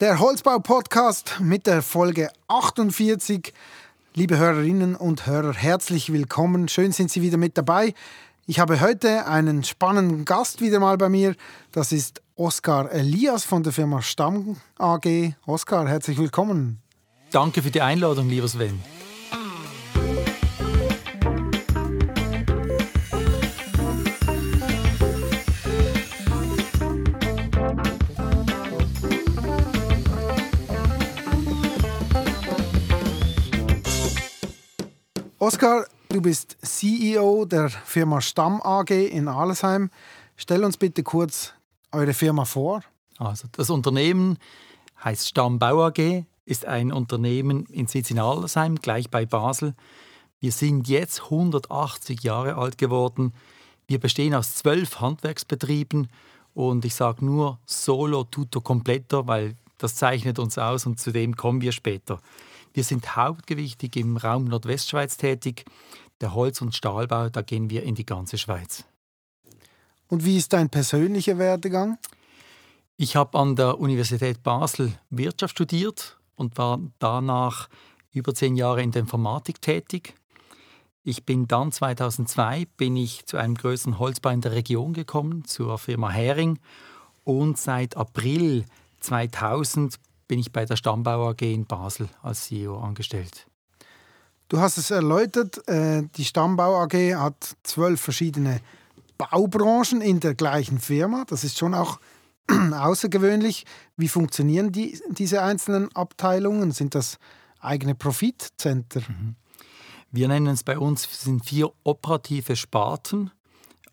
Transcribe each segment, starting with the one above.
Der Holzbau-Podcast mit der Folge 48. Liebe Hörerinnen und Hörer, herzlich willkommen. Schön sind Sie wieder mit dabei. Ich habe heute einen spannenden Gast wieder mal bei mir. Das ist Oskar Elias von der Firma Stamm AG. Oskar, herzlich willkommen. Danke für die Einladung, lieber Sven. Oskar, du bist CEO der Firma Stamm AG in Alesheim. Stell uns bitte kurz eure Firma vor. Also das Unternehmen heißt Stamm Bau AG, ist ein Unternehmen in Sitz in Alesheim, gleich bei Basel. Wir sind jetzt 180 Jahre alt geworden. Wir bestehen aus zwölf Handwerksbetrieben und ich sage nur solo tutto completo, weil das zeichnet uns aus und zu dem kommen wir später. Wir sind hauptgewichtig im Raum Nordwestschweiz tätig. Der Holz- und Stahlbau, da gehen wir in die ganze Schweiz. Und wie ist dein persönlicher Werdegang? Ich habe an der Universität Basel Wirtschaft studiert und war danach über zehn Jahre in der Informatik tätig. Ich bin dann 2002 bin ich zu einem größeren Holzbau in der Region gekommen, zur Firma Hering. Und seit April 2000 bin ich bei der Stammbau AG in Basel als CEO angestellt. Du hast es erläutert, äh, die Stammbau AG hat zwölf verschiedene Baubranchen in der gleichen Firma. Das ist schon auch außergewöhnlich. Wie funktionieren die, diese einzelnen Abteilungen? Sind das eigene Profitcenter? Mhm. Wir nennen es bei uns sind vier operative Sparten: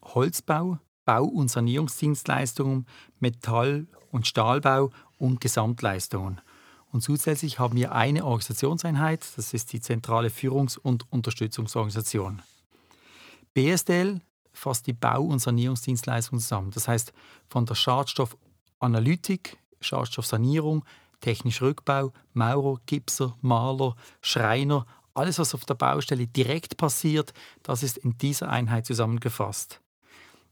Holzbau, Bau- und Sanierungsdienstleistungen, Metall- und Stahlbau und Gesamtleistungen. Und zusätzlich haben wir eine Organisationseinheit, das ist die zentrale Führungs- und Unterstützungsorganisation. BSDL fasst die Bau- und Sanierungsdienstleistungen zusammen. Das heißt von der Schadstoffanalytik, Schadstoffsanierung, technischer Rückbau, Maurer, Gipser, Maler, Schreiner, alles, was auf der Baustelle direkt passiert, das ist in dieser Einheit zusammengefasst.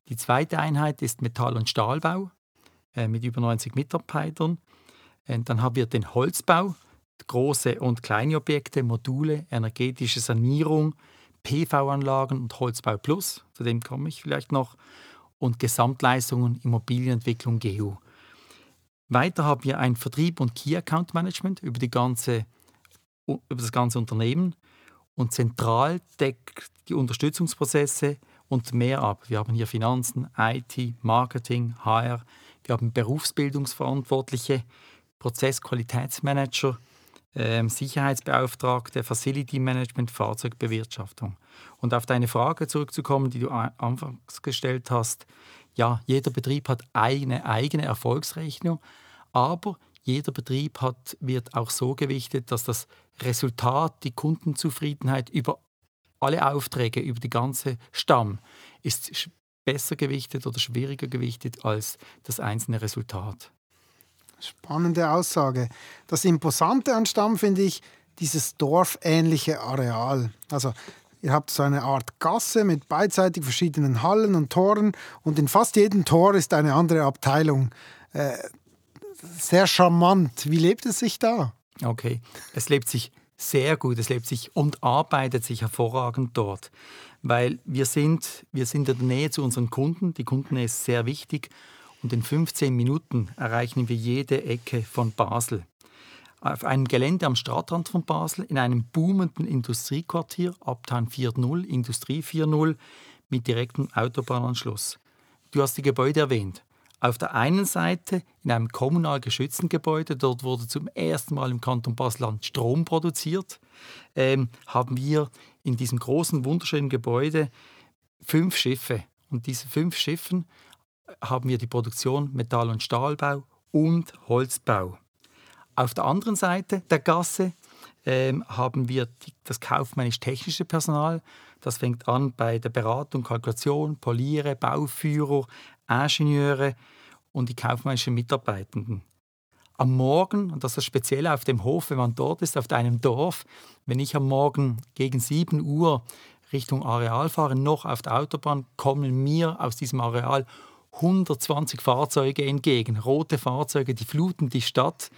Die zweite Einheit ist Metall- und Stahlbau. Äh, mit über 90 Mitarbeitern. Und äh, dann haben wir den Holzbau, große und kleine Objekte, Module, energetische Sanierung, PV-Anlagen und Holzbau Plus, zu dem komme ich vielleicht noch, und Gesamtleistungen, Immobilienentwicklung, GU. Weiter haben wir ein Vertrieb und Key Account Management über, über das ganze Unternehmen und zentral deckt die Unterstützungsprozesse und mehr ab. Wir haben hier Finanzen, IT, Marketing, HR, wir haben Berufsbildungsverantwortliche, Prozessqualitätsmanager, äh, Sicherheitsbeauftragte, Facility Management, Fahrzeugbewirtschaftung. Und auf deine Frage zurückzukommen, die du anfangs gestellt hast, ja, jeder Betrieb hat eine eigene Erfolgsrechnung, aber jeder Betrieb hat, wird auch so gewichtet, dass das Resultat, die Kundenzufriedenheit über alle Aufträge, über die ganze Stamm ist besser gewichtet oder schwieriger gewichtet als das einzelne Resultat. Spannende Aussage. Das Imposante an Stamm finde ich dieses dorfähnliche Areal. Also ihr habt so eine Art Gasse mit beidseitig verschiedenen Hallen und Toren und in fast jedem Tor ist eine andere Abteilung. Äh, sehr charmant. Wie lebt es sich da? Okay, es lebt sich sehr gut, es lebt sich und arbeitet sich hervorragend dort weil wir sind, wir sind in der Nähe zu unseren Kunden. Die Kundennähe ist sehr wichtig und in 15 Minuten erreichen wir jede Ecke von Basel. Auf einem Gelände am Stadtrand von Basel, in einem boomenden Industriequartier, Uptown 4.0, Industrie 4.0, mit direktem Autobahnanschluss. Du hast die Gebäude erwähnt. Auf der einen Seite in einem kommunal geschützten Gebäude, dort wurde zum ersten Mal im Kanton Basel-Land Strom produziert, ähm, haben wir in diesem großen, wunderschönen Gebäude fünf Schiffe. Und diese fünf Schiffen haben wir die Produktion Metall- und Stahlbau und Holzbau. Auf der anderen Seite der Gasse ähm, haben wir die, das kaufmännisch-technische Personal. Das fängt an bei der Beratung, Kalkulation, Poliere, Bauführer, Ingenieure und die kaufmännischen Mitarbeitenden am Morgen, und das ist speziell auf dem Hof, wenn man dort ist, auf einem Dorf, wenn ich am Morgen gegen 7 Uhr Richtung Areal fahre, noch auf der Autobahn, kommen mir aus diesem Areal 120 Fahrzeuge entgegen, rote Fahrzeuge, die fluten die Stadt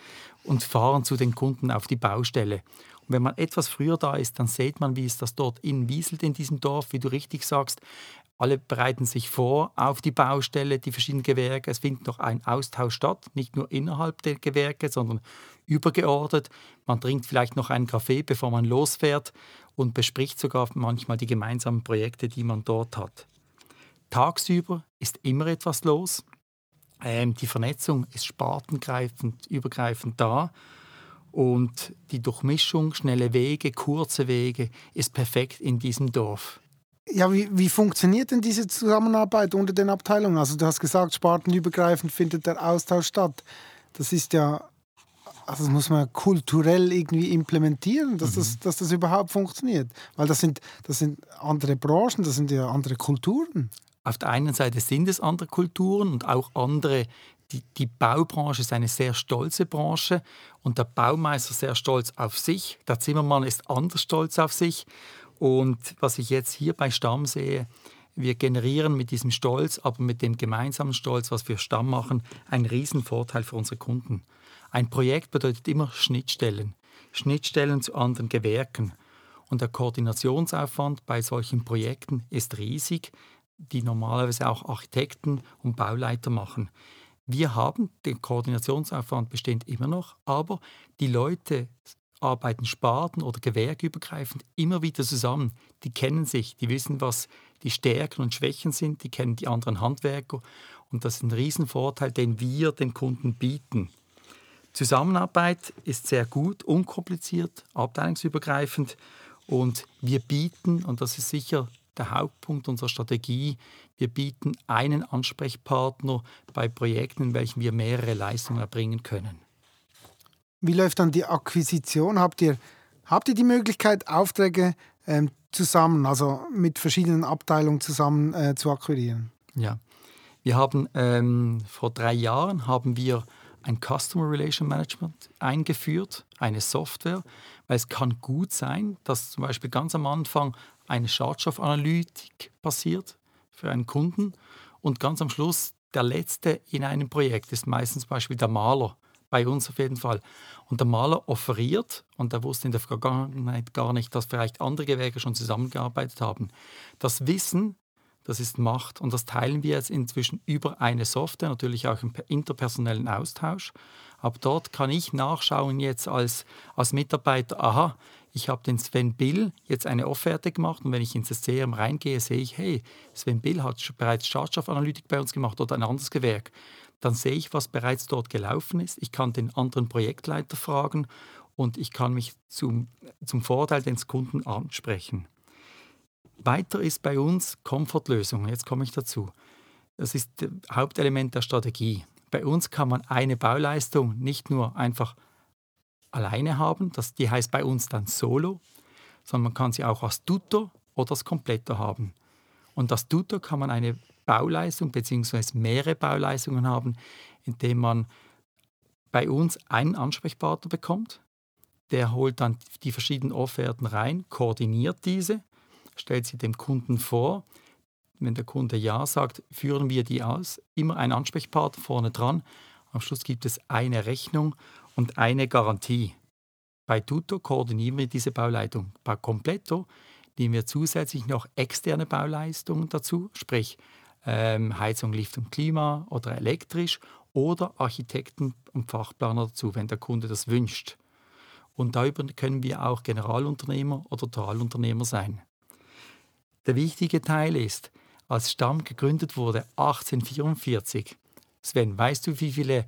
und fahren zu den Kunden auf die Baustelle. Und wenn man etwas früher da ist, dann sieht man, wie es das dort in wieselt in diesem Dorf, wie du richtig sagst. Alle bereiten sich vor auf die Baustelle, die verschiedenen Gewerke. Es findet noch ein Austausch statt, nicht nur innerhalb der Gewerke, sondern übergeordnet. Man trinkt vielleicht noch einen Kaffee, bevor man losfährt und bespricht sogar manchmal die gemeinsamen Projekte, die man dort hat. Tagsüber ist immer etwas los. Ähm, die Vernetzung ist spartengreifend, übergreifend da. Und die Durchmischung, schnelle Wege, kurze Wege ist perfekt in diesem Dorf. Ja, wie, wie funktioniert denn diese Zusammenarbeit unter den Abteilungen? Also du hast gesagt, spartenübergreifend findet der Austausch statt. Das ist ja, also das muss man kulturell irgendwie implementieren, dass, mhm. das, dass das überhaupt funktioniert. Weil das sind, das sind andere Branchen, das sind ja andere Kulturen. Auf der einen Seite sind es andere Kulturen und auch andere die, die, Baubranche ist eine sehr stolze Branche und der Baumeister sehr stolz auf sich. Der Zimmermann ist anders stolz auf sich. Und was ich jetzt hier bei Stamm sehe, wir generieren mit diesem Stolz, aber mit dem gemeinsamen Stolz, was wir Stamm machen, einen riesen Vorteil für unsere Kunden. Ein Projekt bedeutet immer Schnittstellen. Schnittstellen zu anderen Gewerken. Und der Koordinationsaufwand bei solchen Projekten ist riesig, die normalerweise auch Architekten und Bauleiter machen. Wir haben, den Koordinationsaufwand besteht immer noch, aber die Leute arbeiten sparten- oder gewerkübergreifend immer wieder zusammen. Die kennen sich, die wissen, was die Stärken und Schwächen sind, die kennen die anderen Handwerker und das ist ein Riesenvorteil, den wir den Kunden bieten. Zusammenarbeit ist sehr gut, unkompliziert, abteilungsübergreifend und wir bieten, und das ist sicher der Hauptpunkt unserer Strategie. Wir bieten einen Ansprechpartner bei Projekten, in welchen wir mehrere Leistungen erbringen können. Wie läuft dann die Akquisition? Habt ihr, habt ihr die Möglichkeit, Aufträge ähm, zusammen, also mit verschiedenen Abteilungen zusammen äh, zu akquirieren? Ja, wir haben ähm, vor drei Jahren haben wir ein Customer Relation Management eingeführt, eine Software, weil es kann gut sein, dass zum Beispiel ganz am Anfang eine Schadstoffanalytik passiert für einen Kunden und ganz am Schluss der letzte in einem Projekt ist meistens zum Beispiel der Maler, bei uns auf jeden Fall. Und der Maler offeriert, und er wusste in der Vergangenheit gar nicht, dass vielleicht andere Gewerke schon zusammengearbeitet haben. Das Wissen, das ist Macht und das teilen wir jetzt inzwischen über eine Software, natürlich auch im interpersonellen Austausch. Aber dort kann ich nachschauen jetzt als, als Mitarbeiter, aha, ich habe den Sven Bill jetzt eine Offerte gemacht und wenn ich ins CRM reingehe, sehe ich, hey, Sven Bill hat bereits Schadstoffanalytik bei uns gemacht oder ein anderes Gewerk. Dann sehe ich, was bereits dort gelaufen ist. Ich kann den anderen Projektleiter fragen und ich kann mich zum, zum Vorteil des Kunden ansprechen. Weiter ist bei uns Komfortlösungen. Jetzt komme ich dazu. Das ist das Hauptelement der Strategie. Bei uns kann man eine Bauleistung nicht nur einfach alleine haben, das, die heißt bei uns dann Solo, sondern man kann sie auch als Tutor oder als Kompletter haben. Und als Tutor kann man eine Bauleistung bzw. mehrere Bauleistungen haben, indem man bei uns einen Ansprechpartner bekommt, der holt dann die verschiedenen Offerten rein, koordiniert diese, stellt sie dem Kunden vor. Wenn der Kunde Ja sagt, führen wir die aus. Immer ein Ansprechpartner vorne dran. Am Schluss gibt es eine Rechnung und eine Garantie. Bei Tutor koordinieren wir diese Bauleitung. Bei Completo nehmen wir zusätzlich noch externe Bauleistungen dazu, sprich ähm, Heizung, Lift und Klima oder elektrisch oder Architekten und Fachplaner dazu, wenn der Kunde das wünscht. Und darüber können wir auch Generalunternehmer oder Totalunternehmer sein. Der wichtige Teil ist, als Stamm gegründet wurde 1844. Sven, weißt du, wie viele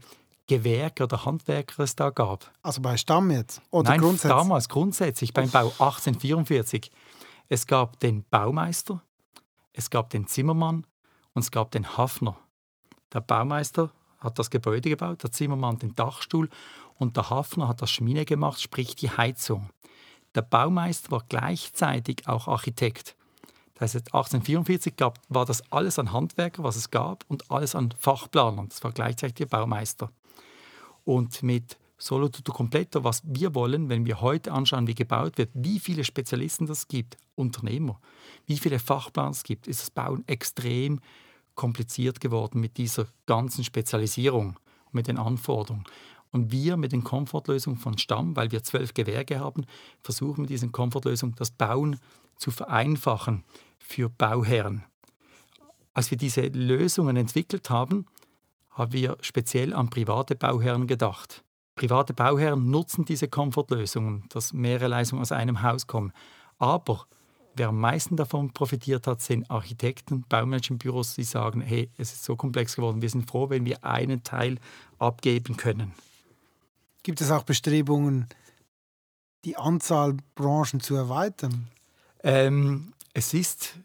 Gewerke oder Handwerker es da gab. Also bei Stamm jetzt? Oder Nein, grundsätzlich? damals grundsätzlich beim Bau 1844. Es gab den Baumeister, es gab den Zimmermann und es gab den Hafner. Der Baumeister hat das Gebäude gebaut, der Zimmermann den Dachstuhl und der Hafner hat das Schmine gemacht, sprich die Heizung. Der Baumeister war gleichzeitig auch Architekt. Das heißt, 1844 gab, war das alles an Handwerker, was es gab, und alles an Fachplanern. Das war gleichzeitig der Baumeister. Und mit Solo Tutto Completo, was wir wollen, wenn wir heute anschauen, wie gebaut wird, wie viele Spezialisten das gibt, Unternehmer, wie viele Fachplaner es gibt, ist das Bauen extrem kompliziert geworden mit dieser ganzen Spezialisierung, mit den Anforderungen. Und wir mit den Komfortlösungen von Stamm, weil wir zwölf Gewerke haben, versuchen mit diesen Komfortlösungen das Bauen zu vereinfachen für Bauherren. Als wir diese Lösungen entwickelt haben, haben wir speziell an private Bauherren gedacht. Private Bauherren nutzen diese Komfortlösungen, dass mehrere Leistungen aus einem Haus kommen. Aber wer am meisten davon profitiert hat, sind Architekten, Baumanagementbüros, die sagen, hey, es ist so komplex geworden, wir sind froh, wenn wir einen Teil abgeben können. Gibt es auch Bestrebungen, die Anzahl Branchen zu erweitern? Ähm, es, ist,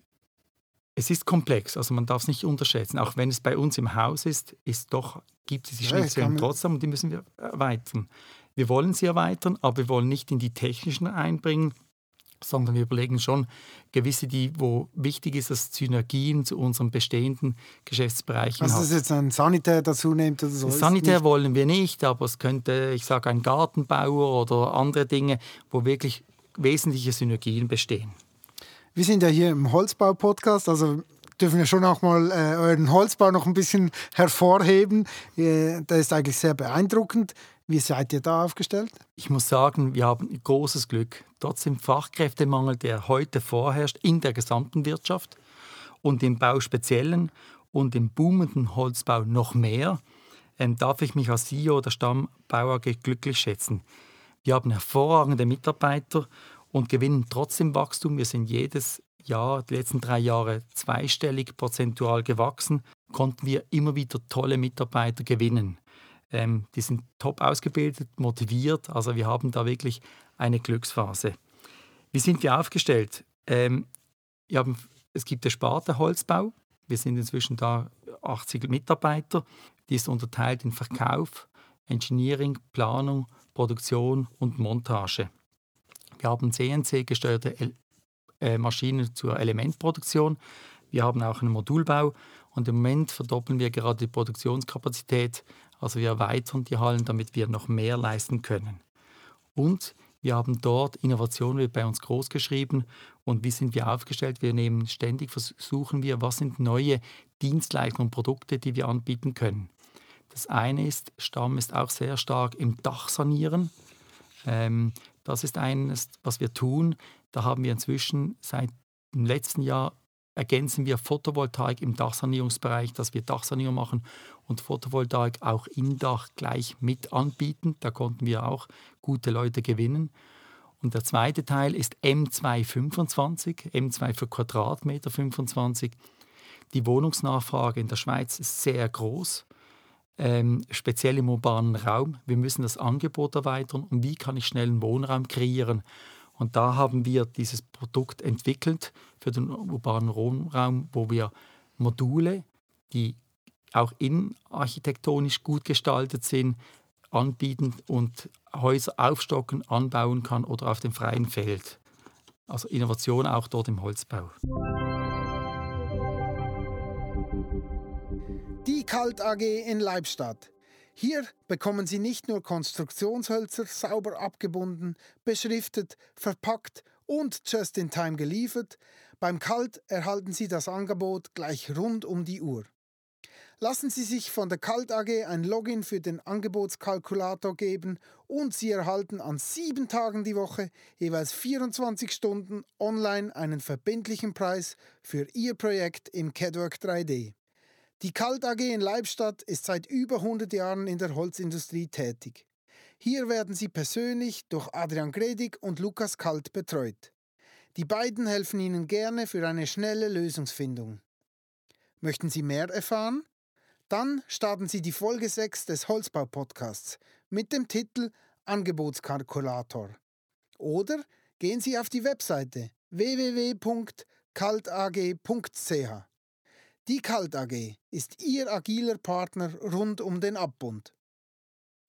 es ist komplex, also man darf es nicht unterschätzen. Auch wenn es bei uns im Haus ist, ist doch, gibt es die Schnittstellen ja, trotzdem und die müssen wir erweitern. Wir wollen sie erweitern, aber wir wollen nicht in die technischen einbringen, sondern wir überlegen schon gewisse, die, wo wichtig ist, dass Synergien zu unseren bestehenden Geschäftsbereichen Also, dass es jetzt ein Sanitär dazu nimmt oder so? Sanitär wollen wir nicht, aber es könnte, ich sage, ein Gartenbauer oder andere Dinge, wo wirklich wesentliche Synergien bestehen. Wir sind ja hier im Holzbau-Podcast, also dürfen wir schon auch mal äh, euren Holzbau noch ein bisschen hervorheben. Äh, der ist eigentlich sehr beeindruckend. Wie seid ihr da aufgestellt? Ich muss sagen, wir haben großes Glück. Trotz dem Fachkräftemangel, der heute vorherrscht in der gesamten Wirtschaft und im Bau speziellen und im boomenden Holzbau noch mehr, ähm, darf ich mich als CEO der Stammbauer glücklich schätzen. Wir haben hervorragende Mitarbeiter und gewinnen trotzdem Wachstum. Wir sind jedes Jahr, die letzten drei Jahre zweistellig prozentual gewachsen, konnten wir immer wieder tolle Mitarbeiter gewinnen. Ähm, die sind top ausgebildet, motiviert. Also wir haben da wirklich eine Glücksphase. Wie sind wir aufgestellt? Ähm, wir haben, es gibt den Sparte Holzbau. Wir sind inzwischen da 80 Mitarbeiter. Die ist unterteilt in Verkauf, Engineering, Planung, Produktion und Montage. Wir haben CNC-gesteuerte äh, Maschinen zur Elementproduktion. Wir haben auch einen Modulbau und im Moment verdoppeln wir gerade die Produktionskapazität also wir erweitern die Hallen, damit wir noch mehr leisten können. Und wir haben dort Innovation wird bei uns groß geschrieben und wie sind wir aufgestellt? Wir nehmen ständig versuchen wir, was sind neue Dienstleistungen und Produkte, die wir anbieten können. Das eine ist, Stamm ist auch sehr stark im Dachsanieren. Ähm, das ist eines, was wir tun. Da haben wir inzwischen seit dem letzten Jahr ergänzen wir Photovoltaik im Dachsanierungsbereich, dass wir Dachsanierung machen und Photovoltaik auch im Dach gleich mit anbieten. Da konnten wir auch gute Leute gewinnen. Und der zweite Teil ist M225, M2 für Quadratmeter 25. Die Wohnungsnachfrage in der Schweiz ist sehr groß, ähm, speziell im urbanen Raum. Wir müssen das Angebot erweitern und wie kann ich schnell einen Wohnraum kreieren? Und da haben wir dieses Produkt entwickelt für den urbanen Wohnraum, wo wir Module, die auch innenarchitektonisch gut gestaltet sind, anbieten und Häuser aufstocken, anbauen kann oder auf dem freien Feld. Also Innovation auch dort im Holzbau. Die Kalt AG in Leibstadt. Hier bekommen Sie nicht nur Konstruktionshölzer sauber abgebunden, beschriftet, verpackt und just in time geliefert, beim Kalt erhalten Sie das Angebot gleich rund um die Uhr. Lassen Sie sich von der Kalt AG ein Login für den Angebotskalkulator geben und Sie erhalten an sieben Tagen die Woche jeweils 24 Stunden online einen verbindlichen Preis für Ihr Projekt im CADWork 3D. Die Kalt AG in Leibstadt ist seit über 100 Jahren in der Holzindustrie tätig. Hier werden sie persönlich durch Adrian Gredig und Lukas Kalt betreut. Die beiden helfen Ihnen gerne für eine schnelle Lösungsfindung. Möchten Sie mehr erfahren? Dann starten Sie die Folge 6 des Holzbau-Podcasts mit dem Titel Angebotskalkulator. Oder gehen Sie auf die Webseite www.kaltag.ch. Die Kalt AG ist Ihr agiler Partner rund um den Abbund.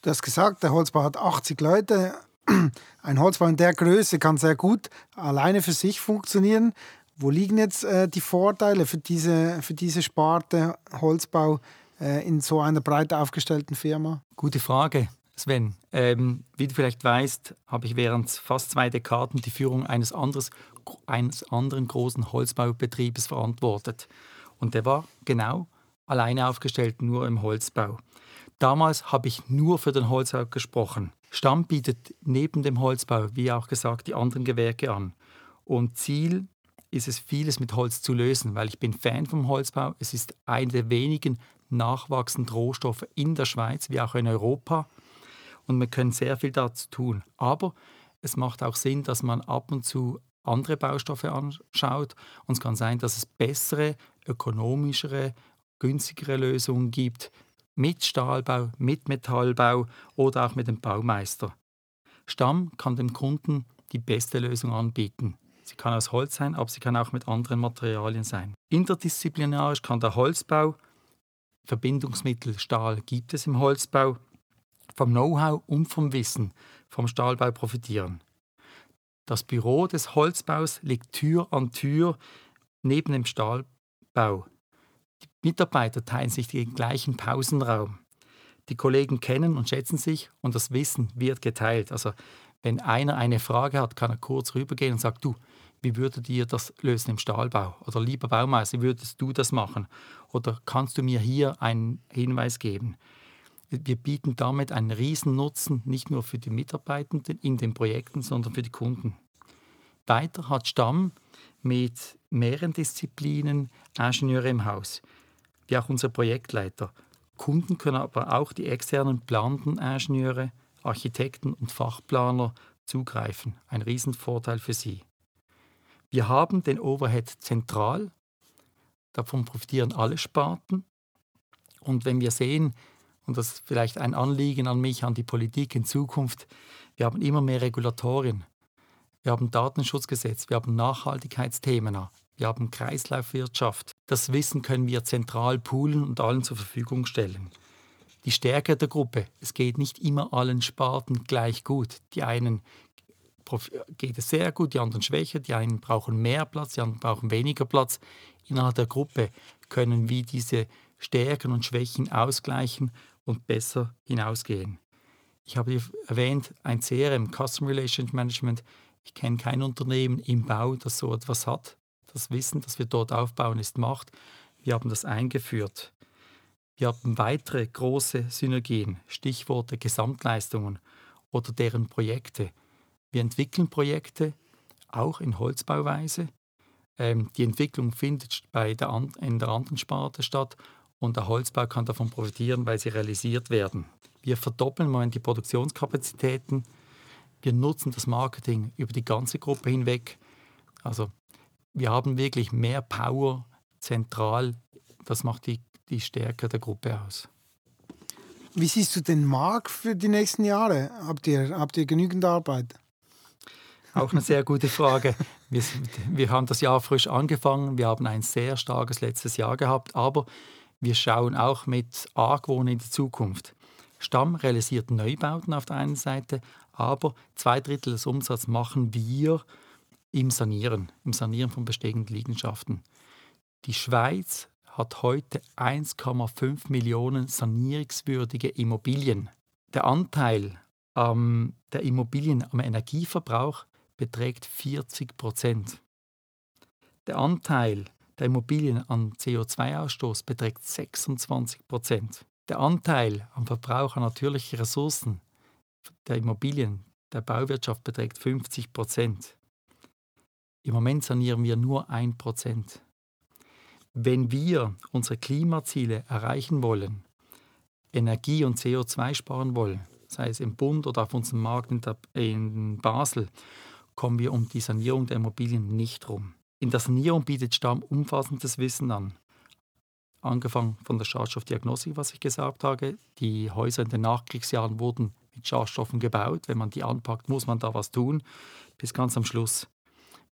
Du hast gesagt, der Holzbau hat 80 Leute. Ein Holzbau in der Größe kann sehr gut alleine für sich funktionieren. Wo liegen jetzt äh, die Vorteile für diese, für diese Sparte Holzbau äh, in so einer breit aufgestellten Firma? Gute Frage, Sven. Ähm, wie du vielleicht weißt, habe ich während fast zwei Dekaden die Führung eines, anderes, eines anderen großen Holzbaubetriebes verantwortet. Und der war genau alleine aufgestellt, nur im Holzbau. Damals habe ich nur für den Holzbau gesprochen. Stamm bietet neben dem Holzbau, wie auch gesagt, die anderen Gewerke an. Und Ziel ist es, vieles mit Holz zu lösen, weil ich bin Fan vom Holzbau. Es ist einer der wenigen nachwachsenden Rohstoffe in der Schweiz, wie auch in Europa. Und wir können sehr viel dazu tun. Aber es macht auch Sinn, dass man ab und zu andere Baustoffe anschaut. Und es kann sein, dass es bessere, ökonomischere, günstigere Lösungen gibt mit Stahlbau, mit Metallbau oder auch mit dem Baumeister. Stamm kann dem Kunden die beste Lösung anbieten. Sie kann aus Holz sein, aber sie kann auch mit anderen Materialien sein. Interdisziplinarisch kann der Holzbau, Verbindungsmittel Stahl gibt es im Holzbau, vom Know-how und vom Wissen vom Stahlbau profitieren. Das Büro des Holzbaus liegt Tür an Tür neben dem Stahlbau. Die Mitarbeiter teilen sich den gleichen Pausenraum. Die Kollegen kennen und schätzen sich und das Wissen wird geteilt. Also wenn einer eine Frage hat, kann er kurz rübergehen und sagt, du, wie würdet ihr das lösen im Stahlbau? Oder lieber Baumeister, wie würdest du das machen? Oder kannst du mir hier einen Hinweis geben? Wir bieten damit einen riesen Nutzen nicht nur für die Mitarbeitenden in den Projekten, sondern für die Kunden. Weiter hat Stamm mit mehreren Disziplinen Ingenieure im Haus, wie auch unser Projektleiter. Kunden können aber auch die externen planenden Ingenieure, Architekten und Fachplaner zugreifen. Ein Riesenvorteil für sie. Wir haben den Overhead zentral, davon profitieren alle Sparten. Und wenn wir sehen, und das ist vielleicht ein Anliegen an mich, an die Politik in Zukunft, wir haben immer mehr Regulatorien. Wir haben Datenschutzgesetz, wir haben Nachhaltigkeitsthemen, wir haben Kreislaufwirtschaft. Das Wissen können wir zentral poolen und allen zur Verfügung stellen. Die Stärke der Gruppe, es geht nicht immer allen Sparten gleich gut. Die einen geht es sehr gut, die anderen schwächer, die einen brauchen mehr Platz, die anderen brauchen weniger Platz. Innerhalb der Gruppe können wir diese Stärken und Schwächen ausgleichen und besser hinausgehen. Ich habe erwähnt, ein CRM, Customer Relationship Management. Ich kenne kein Unternehmen im Bau, das so etwas hat. Das Wissen, das wir dort aufbauen, ist Macht. Wir haben das eingeführt. Wir haben weitere große Synergien, Stichworte Gesamtleistungen oder deren Projekte. Wir entwickeln Projekte, auch in Holzbauweise. Ähm, die Entwicklung findet bei der an, in der anderen Sparte statt und der Holzbau kann davon profitieren, weil sie realisiert werden. Wir verdoppeln mal die Produktionskapazitäten. Wir nutzen das Marketing über die ganze Gruppe hinweg. Also wir haben wirklich mehr Power zentral. Das macht die, die Stärke der Gruppe aus. Wie siehst du den Markt für die nächsten Jahre? Habt ihr, habt ihr genügend Arbeit? Auch eine sehr gute Frage. Wir, wir, haben das Jahr frisch angefangen. Wir haben ein sehr starkes letztes Jahr gehabt, aber wir schauen auch mit Argwohn in die Zukunft. Stamm realisiert Neubauten auf der einen Seite, aber zwei Drittel des Umsatzes machen wir im Sanieren, im Sanieren von bestehenden Liegenschaften. Die Schweiz hat heute 1,5 Millionen sanierungswürdige Immobilien. Der Anteil ähm, der Immobilien am Energieverbrauch beträgt 40 Prozent. Der Anteil der Immobilien am CO2-Ausstoß beträgt 26 Prozent. Der Anteil am Verbrauch an natürlichen Ressourcen der Immobilien der Bauwirtschaft beträgt 50 Prozent. Im Moment sanieren wir nur 1 Prozent. Wenn wir unsere Klimaziele erreichen wollen, Energie und CO2 sparen wollen, sei es im Bund oder auf unserem Markt in, der, in Basel, kommen wir um die Sanierung der Immobilien nicht rum. In der Sanierung bietet Stamm umfassendes Wissen an. Angefangen von der Schadstoffdiagnostik, was ich gesagt habe. Die Häuser in den Nachkriegsjahren wurden mit Schadstoffen gebaut. Wenn man die anpackt, muss man da was tun. Bis ganz am Schluss.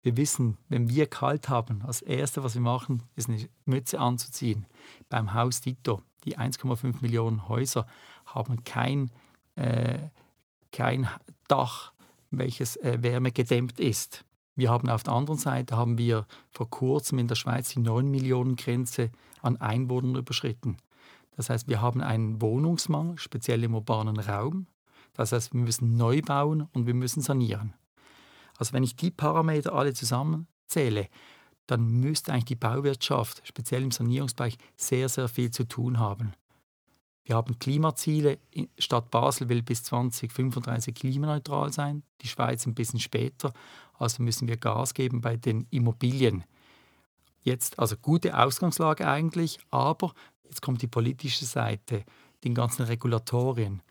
Wir wissen, wenn wir kalt haben, das Erste, was wir machen, ist eine Mütze anzuziehen. Beim Haus Dito, die 1,5 Millionen Häuser haben kein, äh, kein Dach, welches äh, wärmegedämmt ist. Wir haben auf der anderen Seite haben wir vor kurzem in der Schweiz die 9 Millionen Grenze an Einwohnern überschritten. Das heißt, wir haben einen Wohnungsmangel, speziell im urbanen Raum. Das heißt, wir müssen neu bauen und wir müssen sanieren. Also wenn ich die Parameter alle zusammenzähle, dann müsste eigentlich die Bauwirtschaft, speziell im Sanierungsbereich, sehr, sehr viel zu tun haben. Wir haben Klimaziele. Stadt Basel will bis 2035 klimaneutral sein, die Schweiz ein bisschen später. Also müssen wir Gas geben bei den Immobilien. Jetzt, also gute Ausgangslage eigentlich, aber jetzt kommt die politische Seite, den ganzen Regulatorien.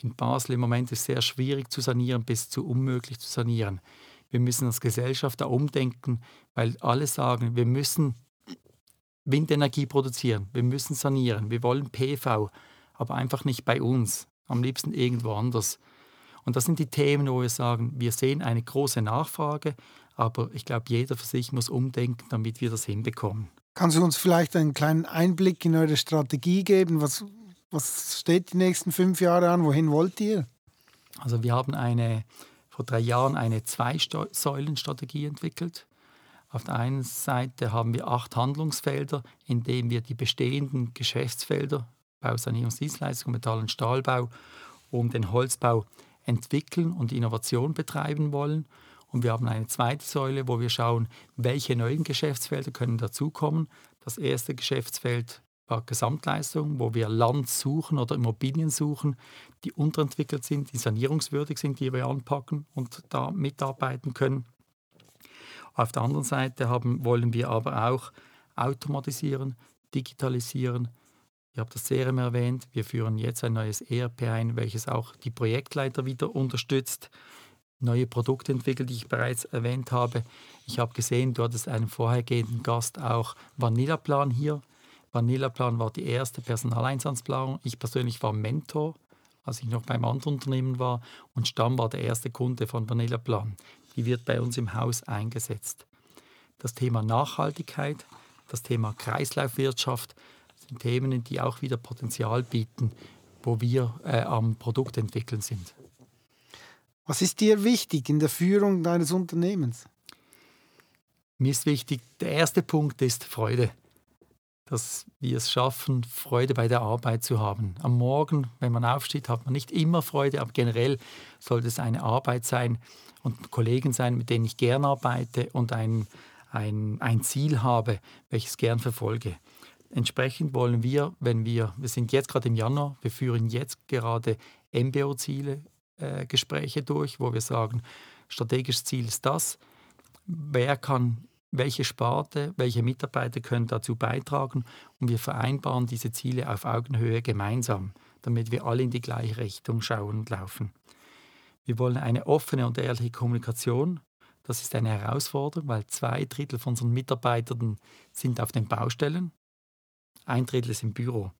In Basel im Moment ist sehr schwierig zu sanieren, bis zu unmöglich zu sanieren. Wir müssen als Gesellschaft da umdenken, weil alle sagen, wir müssen Windenergie produzieren, wir müssen sanieren, wir wollen PV, aber einfach nicht bei uns, am liebsten irgendwo anders. Und das sind die Themen, wo wir sagen, wir sehen eine große Nachfrage, aber ich glaube, jeder für sich muss umdenken, damit wir das hinbekommen. Kannst du uns vielleicht einen kleinen Einblick in eure Strategie geben? Was, was steht die nächsten fünf Jahre an? Wohin wollt ihr? Also wir haben eine, vor drei Jahren eine Zwei-Säulen-Strategie entwickelt. Auf der einen Seite haben wir acht Handlungsfelder, in denen wir die bestehenden Geschäftsfelder Bau, Sanierungsdienstleistungen, Metall- und Stahlbau und den Holzbau entwickeln und Innovation betreiben wollen. Und wir haben eine zweite Säule, wo wir schauen, welche neuen Geschäftsfelder können dazukommen. Das erste Geschäftsfeld war Gesamtleistung, wo wir Land suchen oder Immobilien suchen, die unterentwickelt sind, die sanierungswürdig sind, die wir anpacken und da mitarbeiten können. Auf der anderen Seite haben, wollen wir aber auch automatisieren, digitalisieren, ich habe das CRM erwähnt. Wir führen jetzt ein neues ERP ein, welches auch die Projektleiter wieder unterstützt. Neue Produkte entwickelt, die ich bereits erwähnt habe. Ich habe gesehen, du hattest einen vorhergehenden Gast auch Vanillaplan hier. Vanillaplan war die erste Personaleinsatzplanung. Ich persönlich war Mentor, als ich noch beim anderen Unternehmen war. Und Stamm war der erste Kunde von Vanillaplan. Die wird bei uns im Haus eingesetzt. Das Thema Nachhaltigkeit, das Thema Kreislaufwirtschaft, sind Themen, die auch wieder Potenzial bieten, wo wir äh, am Produkt entwickeln sind. Was ist dir wichtig in der Führung deines Unternehmens? Mir ist wichtig, der erste Punkt ist Freude. Dass wir es schaffen, Freude bei der Arbeit zu haben. Am Morgen, wenn man aufsteht, hat man nicht immer Freude, aber generell sollte es eine Arbeit sein und Kollegen sein, mit denen ich gern arbeite und ein, ein, ein Ziel habe, welches gern verfolge. Entsprechend wollen wir, wenn wir, wir sind jetzt gerade im Januar, wir führen jetzt gerade MBO-Ziele, äh, Gespräche durch, wo wir sagen, strategisches Ziel ist das, wer kann, welche Sparte, welche Mitarbeiter können dazu beitragen und wir vereinbaren diese Ziele auf Augenhöhe gemeinsam, damit wir alle in die gleiche Richtung schauen und laufen. Wir wollen eine offene und ehrliche Kommunikation. Das ist eine Herausforderung, weil zwei Drittel von unseren Mitarbeitern sind auf den Baustellen ein Drittel ist im Büro.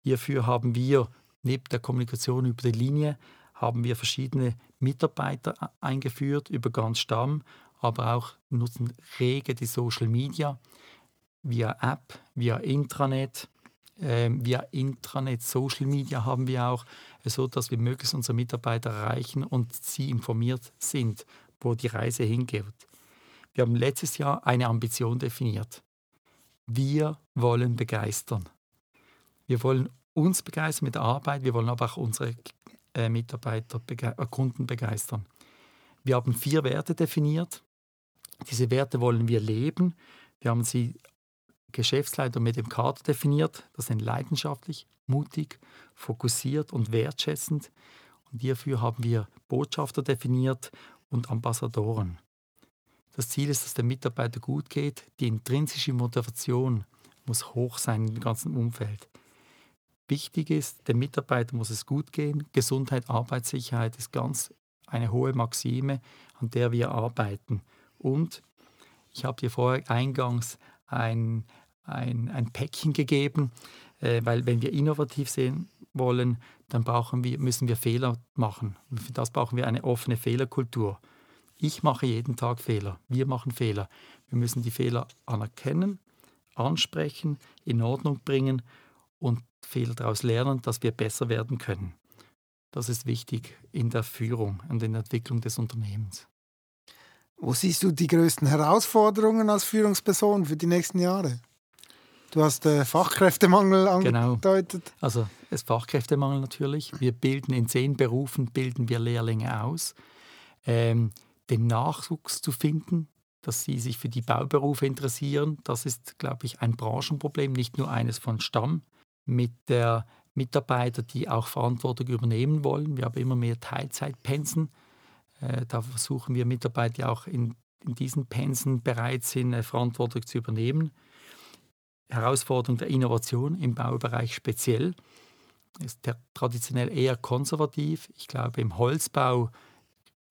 Hierfür haben wir neben der Kommunikation über die Linie haben wir verschiedene Mitarbeiter eingeführt über ganz Stamm, aber auch nutzen rege die Social Media via App, via Intranet. Ähm, via Intranet, Social Media haben wir auch, so dass wir möglichst unsere Mitarbeiter erreichen und sie informiert sind, wo die Reise hingeht. Wir haben letztes Jahr eine Ambition definiert. Wir wollen begeistern. Wir wollen uns begeistern mit der Arbeit, wir wollen aber auch unsere äh, Mitarbeiter, bege äh, Kunden begeistern. Wir haben vier Werte definiert. Diese Werte wollen wir leben. Wir haben sie Geschäftsleiter mit dem Kader definiert. Das sind leidenschaftlich, mutig, fokussiert und wertschätzend. Und hierfür haben wir Botschafter definiert und Ambassadoren. Das Ziel ist, dass der Mitarbeiter gut geht. Die intrinsische Motivation muss hoch sein im ganzen Umfeld. Wichtig ist, dem Mitarbeiter muss es gut gehen. Gesundheit, Arbeitssicherheit ist ganz eine hohe Maxime, an der wir arbeiten. Und ich habe dir vorher eingangs ein, ein, ein Päckchen gegeben, äh, weil wenn wir innovativ sehen wollen, dann brauchen wir, müssen wir Fehler machen. für das brauchen wir eine offene Fehlerkultur. Ich mache jeden Tag Fehler. Wir machen Fehler. Wir müssen die Fehler anerkennen, ansprechen, in Ordnung bringen und Fehler daraus lernen, dass wir besser werden können. Das ist wichtig in der Führung und in der Entwicklung des Unternehmens. Wo siehst du die größten Herausforderungen als Führungsperson für die nächsten Jahre? Du hast äh, Fachkräftemangel genau. angedeutet. Genau. Also es Fachkräftemangel natürlich. Wir bilden in zehn Berufen bilden wir Lehrlinge aus. Ähm, den Nachwuchs zu finden, dass sie sich für die Bauberufe interessieren. Das ist, glaube ich, ein Branchenproblem, nicht nur eines von Stamm. Mit der Mitarbeiter, die auch Verantwortung übernehmen wollen. Wir haben immer mehr Teilzeitpensen. Äh, da versuchen wir Mitarbeiter, auch in, in diesen Pensen bereit sind, äh, Verantwortung zu übernehmen. Herausforderung der Innovation im Baubereich speziell ist traditionell eher konservativ. Ich glaube, im Holzbau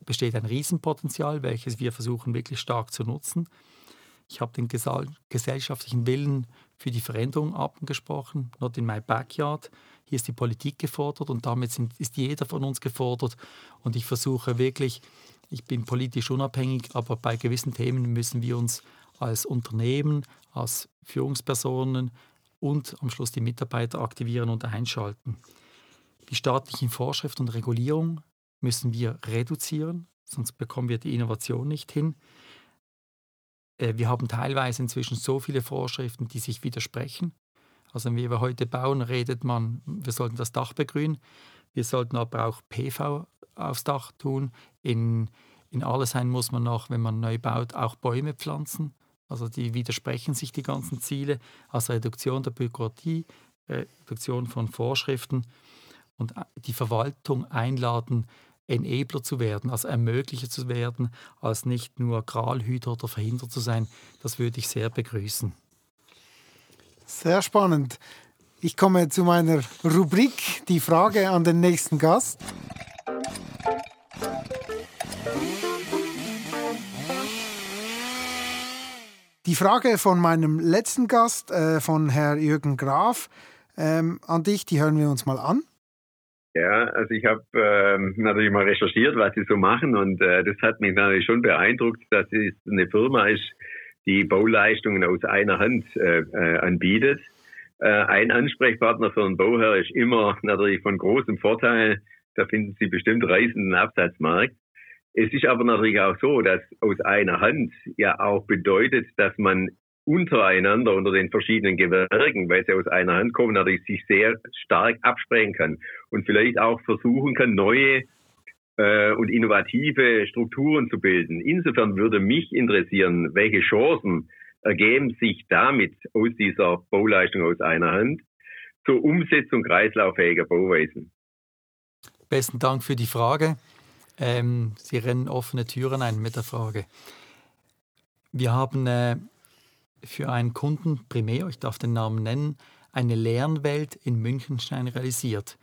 besteht ein Riesenpotenzial, welches wir versuchen wirklich stark zu nutzen. Ich habe den gesellschaftlichen Willen für die Veränderung abgesprochen, not in my backyard. Hier ist die Politik gefordert und damit sind, ist jeder von uns gefordert. Und ich versuche wirklich, ich bin politisch unabhängig, aber bei gewissen Themen müssen wir uns als Unternehmen, als Führungspersonen und am Schluss die Mitarbeiter aktivieren und einschalten. Die staatlichen Vorschriften und Regulierung müssen wir reduzieren, sonst bekommen wir die Innovation nicht hin. Äh, wir haben teilweise inzwischen so viele Vorschriften, die sich widersprechen. Also wenn wir heute bauen, redet man, wir sollten das Dach begrünen. Wir sollten aber auch PV aufs Dach tun. In, in Allesheim muss man noch, wenn man neu baut, auch Bäume pflanzen. Also die widersprechen sich die ganzen Ziele. Also Reduktion der Bürokratie, Reduktion von Vorschriften und die Verwaltung einladen, Enabler zu werden, also Ermöglicher zu werden, als nicht nur Gralhüter oder Verhinderer zu sein. Das würde ich sehr begrüßen. Sehr spannend. Ich komme zu meiner Rubrik, die Frage an den nächsten Gast. Die Frage von meinem letzten Gast, äh, von Herrn Jürgen Graf, ähm, an dich, die hören wir uns mal an. Ja, also ich habe ähm, natürlich mal recherchiert, was sie so machen und äh, das hat mich natürlich schon beeindruckt, dass es eine Firma ist, die Bauleistungen aus einer Hand äh, äh, anbietet. Äh, ein Ansprechpartner für einen Bauherr ist immer natürlich von großem Vorteil. Da finden Sie bestimmt reisenden Absatzmarkt. Es ist aber natürlich auch so, dass aus einer Hand ja auch bedeutet, dass man untereinander unter den verschiedenen Gewerken, weil sie aus einer Hand kommen, natürlich sich sehr stark absprechen kann und vielleicht auch versuchen kann, neue äh, und innovative Strukturen zu bilden. Insofern würde mich interessieren, welche Chancen ergeben sich damit aus dieser Bauleistung aus einer Hand zur Umsetzung kreislauffähiger Bauweisen. Besten Dank für die Frage. Ähm, Sie rennen offene Türen ein mit der Frage. Wir haben äh, für einen Kunden, Primär, ich darf den Namen nennen, eine Lernwelt in Münchenstein realisiert.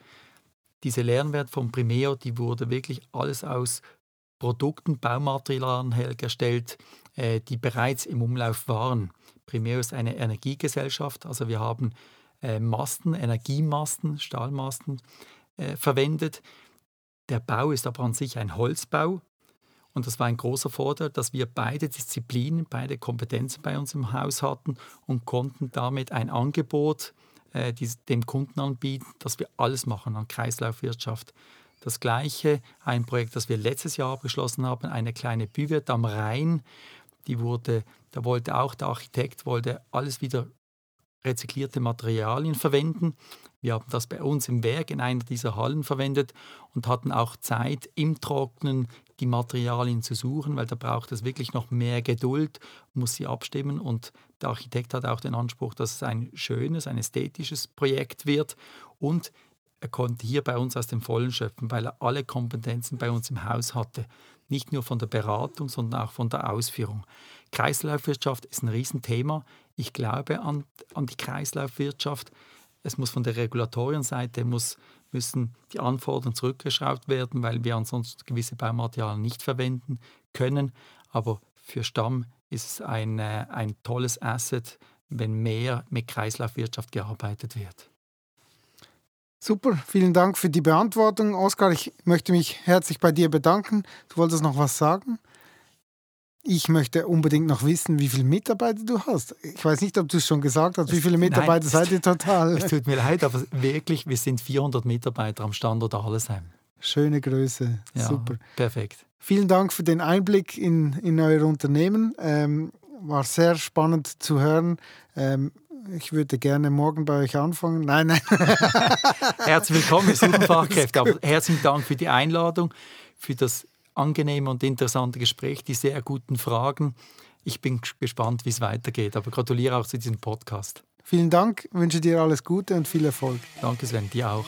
Diese Lernwelt von Primeo, die wurde wirklich alles aus Produkten, Baumaterialien hergestellt, äh, die bereits im Umlauf waren. Primeo ist eine Energiegesellschaft, also wir haben äh, Masten, Energiemasten, Stahlmasten äh, verwendet, der Bau ist aber an sich ein Holzbau. Und das war ein großer Vorteil, dass wir beide Disziplinen, beide Kompetenzen bei uns im Haus hatten und konnten damit ein Angebot äh, dem Kunden anbieten, dass wir alles machen an Kreislaufwirtschaft. Das gleiche, ein Projekt, das wir letztes Jahr abgeschlossen haben, eine kleine Büwet am Rhein. Die wurde, da wollte auch der Architekt wollte alles wieder rezyklierte Materialien verwenden. Wir haben das bei uns im Werk in einer dieser Hallen verwendet und hatten auch Zeit im Trocknen die Materialien zu suchen, weil da braucht es wirklich noch mehr Geduld, muss sie abstimmen und der Architekt hat auch den Anspruch, dass es ein schönes, ein ästhetisches Projekt wird und er konnte hier bei uns aus dem Vollen schöpfen, weil er alle Kompetenzen bei uns im Haus hatte. Nicht nur von der Beratung, sondern auch von der Ausführung. Kreislaufwirtschaft ist ein Riesenthema. Ich glaube an, an die Kreislaufwirtschaft. Es muss von der Regulatorienseite muss, müssen die Anforderungen zurückgeschraubt werden, weil wir ansonsten gewisse Baumaterialien nicht verwenden können. Aber für Stamm ist es ein, äh, ein tolles Asset, wenn mehr mit Kreislaufwirtschaft gearbeitet wird. Super, vielen Dank für die Beantwortung. Oskar, ich möchte mich herzlich bei dir bedanken. Du wolltest noch was sagen? Ich möchte unbedingt noch wissen, wie viele Mitarbeiter du hast. Ich weiß nicht, ob du es schon gesagt hast. Wie viele Mitarbeiter Nein, seid ihr total? Es tut mir leid, aber wirklich, wir sind 400 Mitarbeiter am Standort Allesheim. Schöne Größe. Ja, Super. Perfekt. Vielen Dank für den Einblick in, in euer Unternehmen. Ähm, war sehr spannend zu hören. Ähm, ich würde gerne morgen bei euch anfangen. Nein, nein. Herzlich willkommen, wir suchen Fachkräfte. Aber herzlichen Dank für die Einladung, für das angenehme und interessante Gespräch, die sehr guten Fragen. ich bin gespannt, wie es weitergeht. Aber gratuliere auch zu diesem Podcast. Vielen Dank, wünsche dir alles Gute und viel Erfolg. Danke, Sven, dir auch.